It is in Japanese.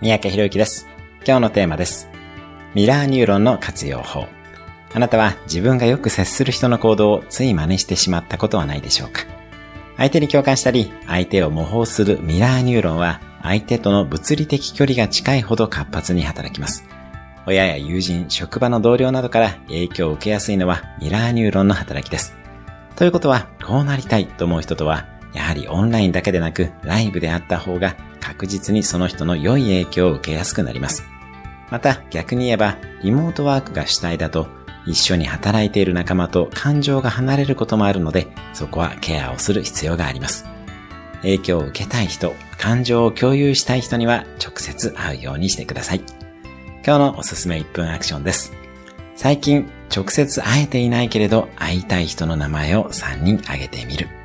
三宅博之です。今日のテーマです。ミラーニューロンの活用法。あなたは自分がよく接する人の行動をつい真似してしまったことはないでしょうか相手に共感したり、相手を模倣するミラーニューロンは、相手との物理的距離が近いほど活発に働きます。親や友人、職場の同僚などから影響を受けやすいのはミラーニューロンの働きです。ということは、こうなりたいと思う人とは、やはりオンラインだけでなく、ライブであった方が確実にその人の良い影響を受けやすくなります。また逆に言えば、リモートワークが主体だと、一緒に働いている仲間と感情が離れることもあるので、そこはケアをする必要があります。影響を受けたい人、感情を共有したい人には直接会うようにしてください。今日のおすすめ1分アクションです。最近直接会えていないけれど会いたい人の名前を3人挙げてみる。